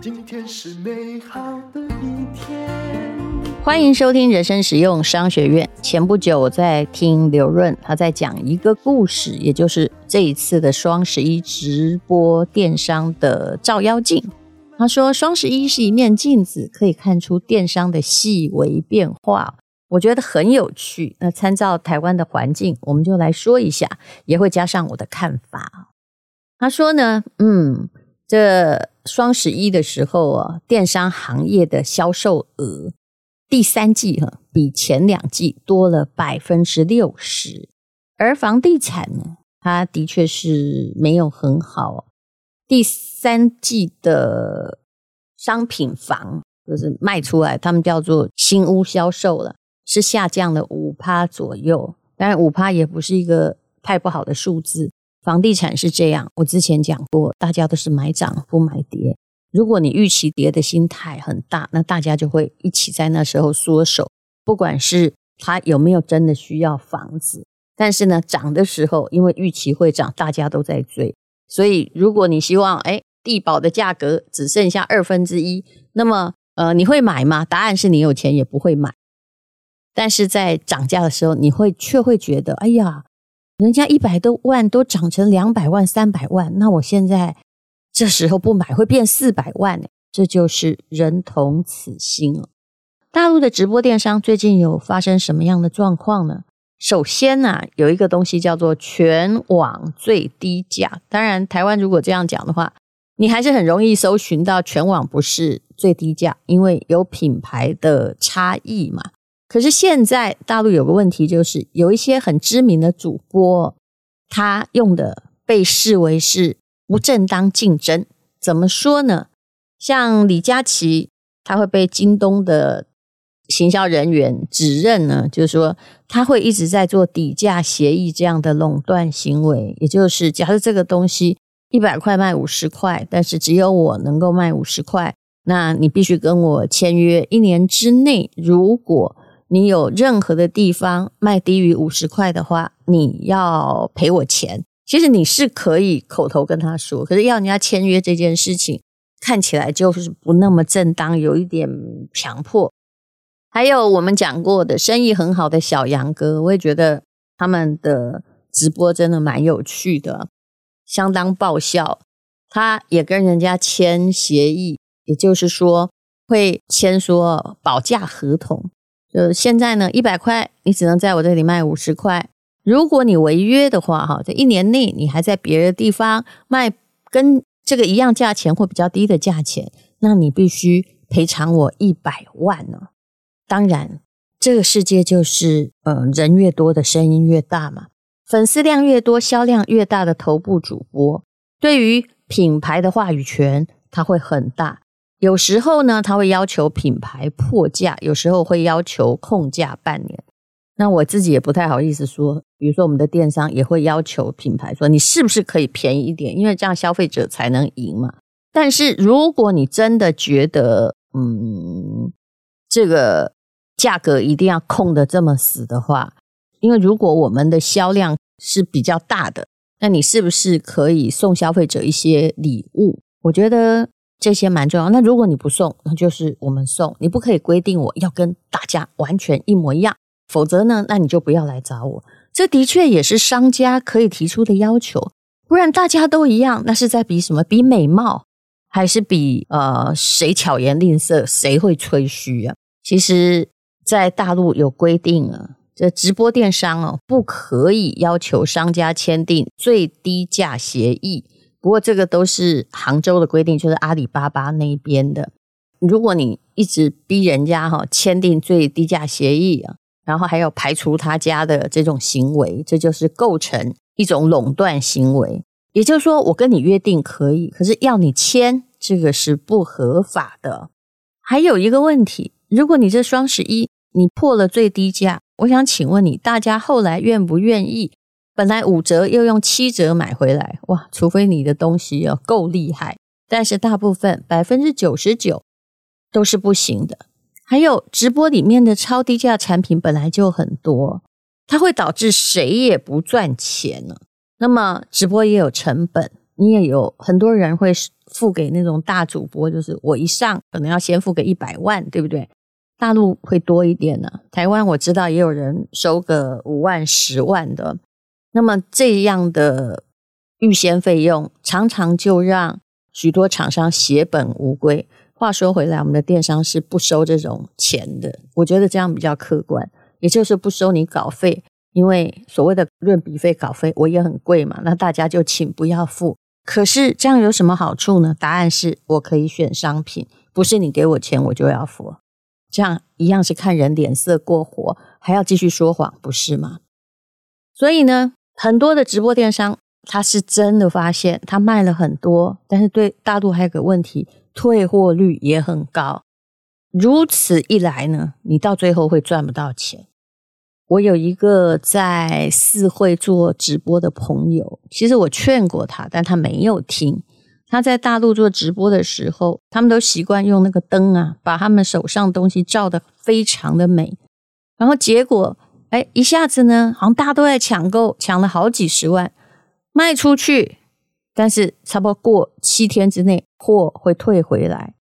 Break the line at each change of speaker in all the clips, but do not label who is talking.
今天是美好的一天。
欢迎收听人生实用商学院。前不久我在听刘润，他在讲一个故事，也就是这一次的双十一直播电商的照妖镜。他说，双十一是一面镜子，可以看出电商的细微变化。我觉得很有趣。那参照台湾的环境，我们就来说一下，也会加上我的看法。他说呢，嗯，这双十一的时候啊，电商行业的销售额第三季哈比前两季多了百分之六十，而房地产呢，它的确是没有很好。第三季的商品房就是卖出来，他们叫做新屋销售了，是下降了五趴左右。当然，五趴也不是一个太不好的数字。房地产是这样，我之前讲过，大家都是买涨不买跌。如果你预期跌的心态很大，那大家就会一起在那时候缩手，不管是他有没有真的需要房子。但是呢，涨的时候，因为预期会涨，大家都在追。所以，如果你希望，哎，地保的价格只剩下二分之一，那么，呃，你会买吗？答案是你有钱也不会买。但是在涨价的时候，你会却会觉得，哎呀，人家一百多万都涨成两百万、三百万，那我现在这时候不买会变四百万呢？这就是人同此心了。大陆的直播电商最近有发生什么样的状况呢？首先呢、有一个东西叫做全网最低价。当然，台湾如果这样讲的话，你还是很容易搜寻到全网不是最低价，因为有品牌的差异嘛。可是现在大陆有个问题，就是有一些很知名的主播，他用的被视为是不正当竞争。怎么说呢？像李佳琦，他会被京东的。行销人员指认呢，就是说他会一直在做底价协议这样的垄断行为，也就是假设这个东西一百块卖五十块，但是只有我能够卖五十块，那你必须跟我签约，一年之内，如果你有任何的地方卖低于五十块的话，你要赔我钱。其实你是可以口头跟他说，可是要人家签约这件事情，看起来就是不那么正当，有一点强迫。还有我们讲过的生意很好的小杨哥，我也觉得他们的直播真的蛮有趣的，相当爆笑。他也跟人家签协议，也就是说会签说保价合同，就现在呢，一百块你只能在我这里卖五十块，如果你违约的话，哈，这一年内你还在别的地方卖跟这个一样价钱或比较低的价钱，那你必须赔偿我一百万呢。当然，这个世界就是，呃，人越多的声音越大嘛。粉丝量越多，销量越大的头部主播，对于品牌的话语权，他会很大。有时候呢，他会要求品牌破价，有时候会要求控价半年。那我自己也不太好意思说，比如说我们的电商也会要求品牌说，你是不是可以便宜一点，因为这样消费者才能赢嘛。但是如果你真的觉得，嗯，这个。价格一定要控得这么死的话，因为如果我们的销量是比较大的，那你是不是可以送消费者一些礼物？我觉得这些蛮重要。那如果你不送，那就是我们送。你不可以规定我要跟大家完全一模一样，否则呢，那你就不要来找我。这的确也是商家可以提出的要求，不然大家都一样，那是在比什么？比美貌，还是比呃谁巧言令色，谁会吹嘘啊？其实。在大陆有规定啊，这直播电商哦，不可以要求商家签订最低价协议。不过这个都是杭州的规定，就是阿里巴巴那一边的。如果你一直逼人家哈签订最低价协议啊，然后还有排除他家的这种行为，这就是构成一种垄断行为。也就是说，我跟你约定可以，可是要你签，这个是不合法的。还有一个问题，如果你这双十一，你破了最低价，我想请问你，大家后来愿不愿意？本来五折又用七折买回来，哇！除非你的东西要够厉害，但是大部分百分之九十九都是不行的。还有直播里面的超低价产品本来就很多，它会导致谁也不赚钱呢？那么直播也有成本，你也有很多人会付给那种大主播，就是我一上可能要先付个一百万，对不对？大陆会多一点呢，台湾我知道也有人收个五万、十万的。那么这样的预先费用，常常就让许多厂商血本无归。话说回来，我们的电商是不收这种钱的，我觉得这样比较客观，也就是不收你稿费，因为所谓的润笔费、稿费我也很贵嘛，那大家就请不要付。可是这样有什么好处呢？答案是我可以选商品，不是你给我钱我就要付。这样一样是看人脸色过活，还要继续说谎，不是吗？所以呢，很多的直播电商他是真的发现他卖了很多，但是对大陆还有个问题，退货率也很高。如此一来呢，你到最后会赚不到钱。我有一个在四会做直播的朋友，其实我劝过他，但他没有听。他在大陆做直播的时候，他们都习惯用那个灯啊，把他们手上东西照得非常的美。然后结果，哎，一下子呢，好像大家都在抢购，抢了好几十万卖出去，但是差不多过七天之内，货会退回来。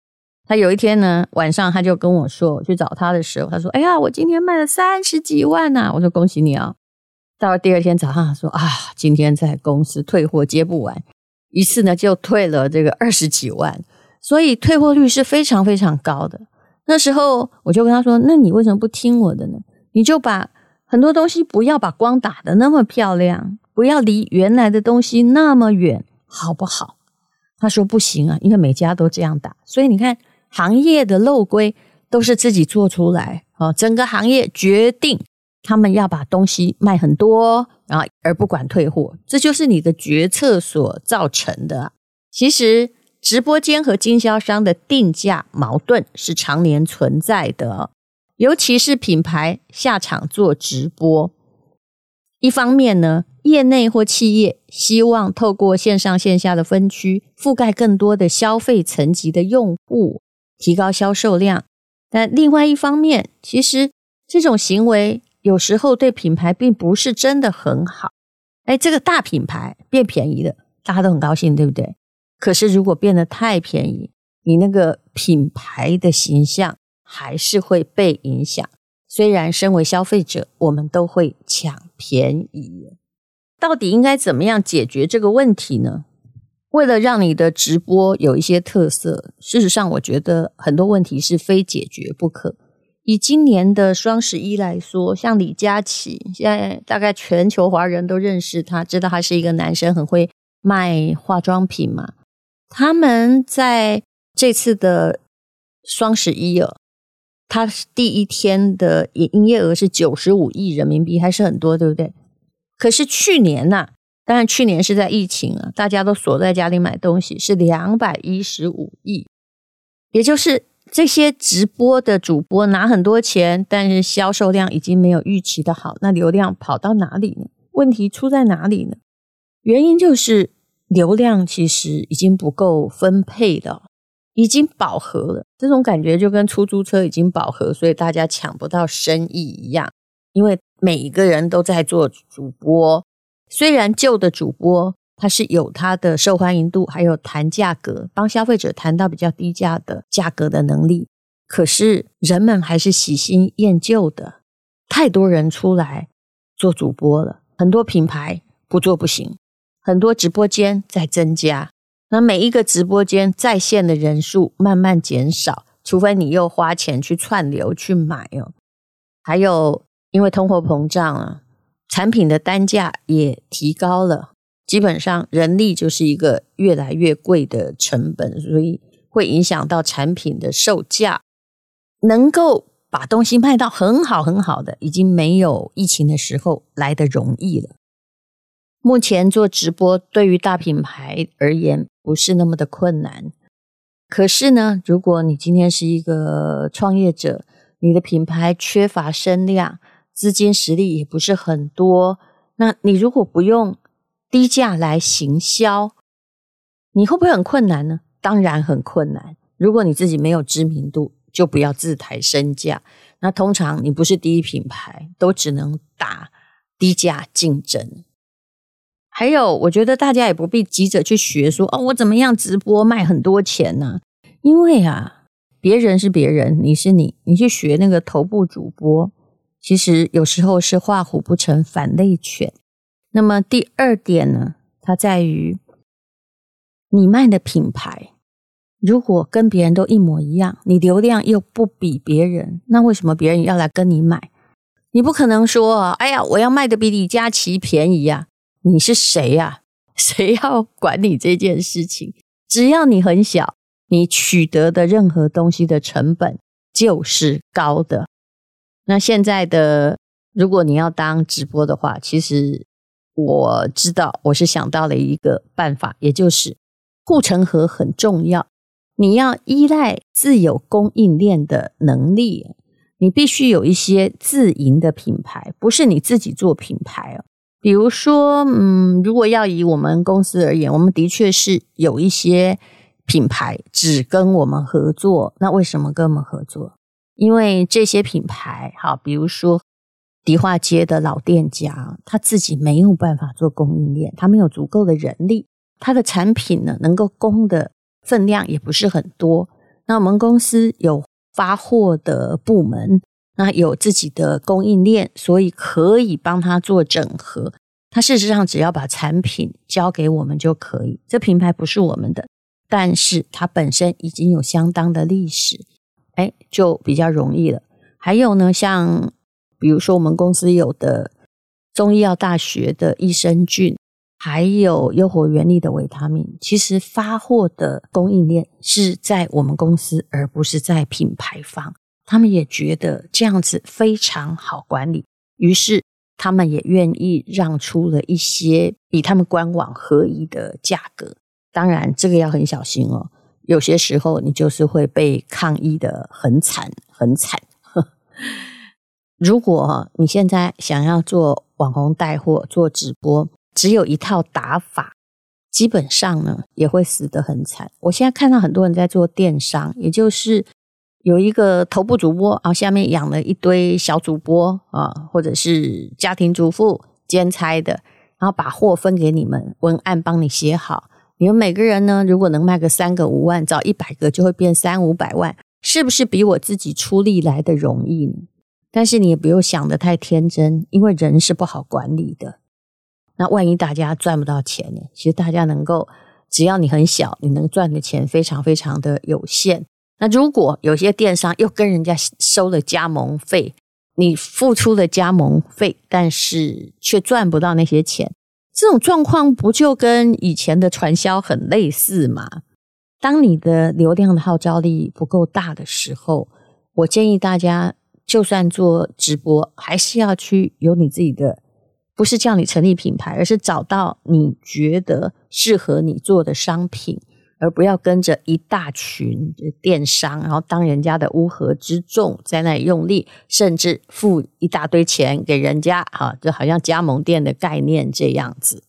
他有一天呢，晚上他就跟我说，去找他的时候，他说：“哎呀，我今天卖了三十几万呐！”我说：“恭喜你啊！”到了第二天早上，说：“啊，今天在公司退货接不完。”一次呢就退了这个二十几万，所以退货率是非常非常高的。那时候我就跟他说：“那你为什么不听我的呢？你就把很多东西不要把光打得那么漂亮，不要离原来的东西那么远，好不好？”他说：“不行啊，因为每家都这样打，所以你看行业的漏规都是自己做出来啊，整个行业决定他们要把东西卖很多。”然后而不管退货，这就是你的决策所造成的。其实，直播间和经销商的定价矛盾是常年存在的，尤其是品牌下场做直播。一方面呢，业内或企业希望透过线上线下的分区，覆盖更多的消费层级的用户，提高销售量。但另外一方面，其实这种行为。有时候对品牌并不是真的很好，哎，这个大品牌变便宜了，大家都很高兴，对不对？可是如果变得太便宜，你那个品牌的形象还是会被影响。虽然身为消费者，我们都会抢便宜，到底应该怎么样解决这个问题呢？为了让你的直播有一些特色，事实上，我觉得很多问题是非解决不可。以今年的双十一来说，像李佳琦，现在大概全球华人都认识他，知道他是一个男生，很会卖化妆品嘛。他们在这次的双十一哦，他第一天的营业额是九十五亿人民币，还是很多，对不对？可是去年呐，当然去年是在疫情啊，大家都锁在家里买东西，是两百一十五亿，也就是。这些直播的主播拿很多钱，但是销售量已经没有预期的好，那流量跑到哪里呢？问题出在哪里呢？原因就是流量其实已经不够分配了，已经饱和了。这种感觉就跟出租车已经饱和，所以大家抢不到生意一样。因为每一个人都在做主播，虽然旧的主播。他是有他的受欢迎度，还有谈价格，帮消费者谈到比较低价的价格的能力。可是人们还是喜新厌旧的，太多人出来做主播了，很多品牌不做不行，很多直播间在增加。那每一个直播间在线的人数慢慢减少，除非你又花钱去串流去买哦。还有因为通货膨胀啊，产品的单价也提高了。基本上，人力就是一个越来越贵的成本，所以会影响到产品的售价。能够把东西卖到很好很好的，已经没有疫情的时候来得容易了。目前做直播对于大品牌而言不是那么的困难，可是呢，如果你今天是一个创业者，你的品牌缺乏声量，资金实力也不是很多，那你如果不用低价来行销，你会不会很困难呢？当然很困难。如果你自己没有知名度，就不要自抬身价。那通常你不是第一品牌，都只能打低价竞争。还有，我觉得大家也不必急着去学说哦，我怎么样直播卖很多钱呢？因为啊，别人是别人，你是你，你去学那个头部主播，其实有时候是画虎不成反类犬。那么第二点呢，它在于你卖的品牌，如果跟别人都一模一样，你流量又不比别人，那为什么别人要来跟你买？你不可能说，哎呀，我要卖的比李佳琦便宜呀！你是谁呀？谁要管你这件事情？只要你很小，你取得的任何东西的成本就是高的。那现在的，如果你要当直播的话，其实我知道，我是想到了一个办法，也就是护城河很重要。你要依赖自有供应链的能力。你必须有一些自营的品牌，不是你自己做品牌哦。比如说，嗯，如果要以我们公司而言，我们的确是有一些品牌只跟我们合作。那为什么跟我们合作？因为这些品牌，好，比如说迪化街的老店家，他自己没有办法做供应链，他没有足够的人力，他的产品呢，能够供的分量也不是很多。那我们公司有。发货的部门，那有自己的供应链，所以可以帮他做整合。他事实上只要把产品交给我们就可以。这品牌不是我们的，但是它本身已经有相当的历史，哎，就比较容易了。还有呢，像比如说我们公司有的中医药大学的益生菌。还有优活原力的维他命，其实发货的供应链是在我们公司，而不是在品牌方。他们也觉得这样子非常好管理，于是他们也愿意让出了一些比他们官网合宜的价格。当然，这个要很小心哦，有些时候你就是会被抗议得很惨很惨。如果你现在想要做网红带货、做直播，只有一套打法，基本上呢也会死得很惨。我现在看到很多人在做电商，也就是有一个头部主播啊，下面养了一堆小主播啊，或者是家庭主妇兼差的，然后把货分给你们，文案帮你写好。你们每个人呢，如果能卖个三个五万，找一百个就会变三五百万，是不是比我自己出力来的容易呢？但是你也不用想得太天真，因为人是不好管理的。那万一大家赚不到钱呢？其实大家能够，只要你很小，你能赚的钱非常非常的有限。那如果有些电商又跟人家收了加盟费，你付出了加盟费，但是却赚不到那些钱，这种状况不就跟以前的传销很类似吗？当你的流量的号召力不够大的时候，我建议大家，就算做直播，还是要去有你自己的。不是叫你成立品牌，而是找到你觉得适合你做的商品，而不要跟着一大群电商，然后当人家的乌合之众，在那里用力，甚至付一大堆钱给人家，啊，就好像加盟店的概念这样子。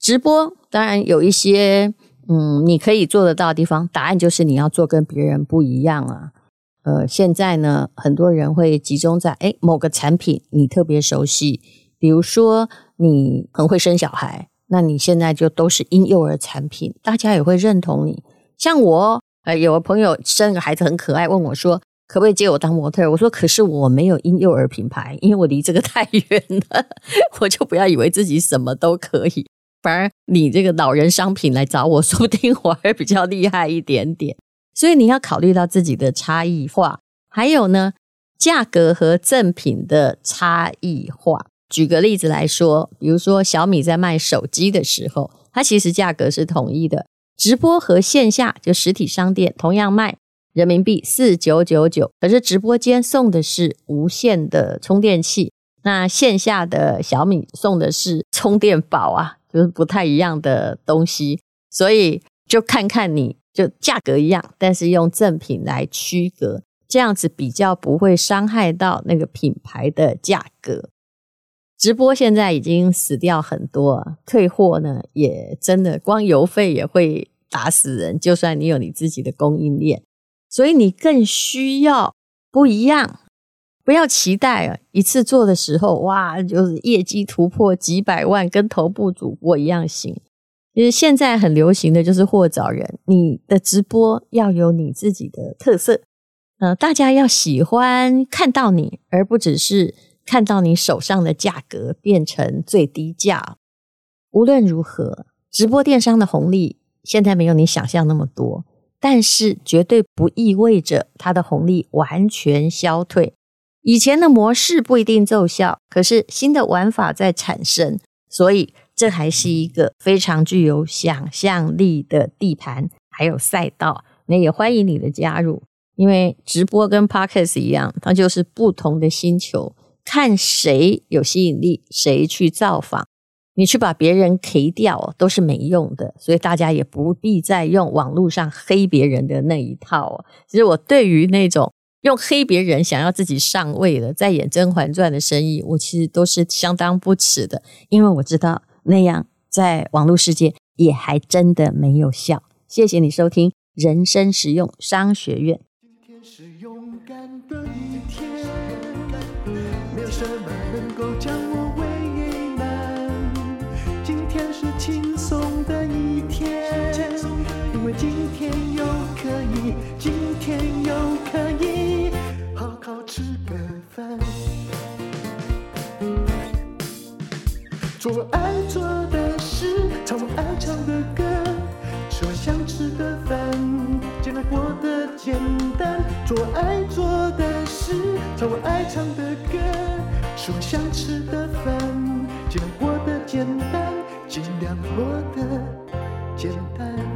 直播当然有一些，嗯，你可以做得到的地方，答案就是你要做跟别人不一样啊。呃，现在呢，很多人会集中在诶某个产品，你特别熟悉，比如说你很会生小孩，那你现在就都是婴幼儿产品，大家也会认同你。像我，呃，有个朋友生个孩子很可爱，问我说可不可以接我当模特？我说可是我没有婴幼儿品牌，因为我离这个太远了，我就不要以为自己什么都可以，反而你这个老人商品来找我，说不定我还比较厉害一点点。所以你要考虑到自己的差异化，还有呢，价格和赠品的差异化。举个例子来说，比如说小米在卖手机的时候，它其实价格是统一的。直播和线下就实体商店同样卖人民币四九九九，可是直播间送的是无线的充电器，那线下的小米送的是充电宝啊，就是不太一样的东西。所以就看看你。就价格一样，但是用赠品来区隔，这样子比较不会伤害到那个品牌的价格。直播现在已经死掉很多，退货呢也真的光邮费也会打死人。就算你有你自己的供应链，所以你更需要不一样。不要期待啊，一次做的时候，哇，就是业绩突破几百万，跟头部主播一样行。其实现在很流行的就是货找人，你的直播要有你自己的特色，呃，大家要喜欢看到你，而不只是看到你手上的价格变成最低价。无论如何，直播电商的红利现在没有你想象那么多，但是绝对不意味着它的红利完全消退。以前的模式不一定奏效，可是新的玩法在产生，所以这还是一个非常具有想象力的地盘，还有赛道。那也欢迎你的加入，因为直播跟 Podcast 一样，它就是不同的星球，看谁有吸引力，谁去造访。你去把别人 K 掉都是没用的，所以大家也不必再用网络上黑别人的那一套。其实我对于那种。用黑别人想要自己上位的，在演《甄嬛传》的生意，我其实都是相当不齿的，因为我知道那样在网络世界也还真的没有效。谢谢你收听人生实用商学院。
天又可以，今天又可以。好好吃个饭，做爱做的事，唱我爱唱的歌，吃我想吃的饭，尽量过得简单。做爱做的事，唱我爱唱的歌，吃我想吃的饭，尽量过得简单，尽量过得简单。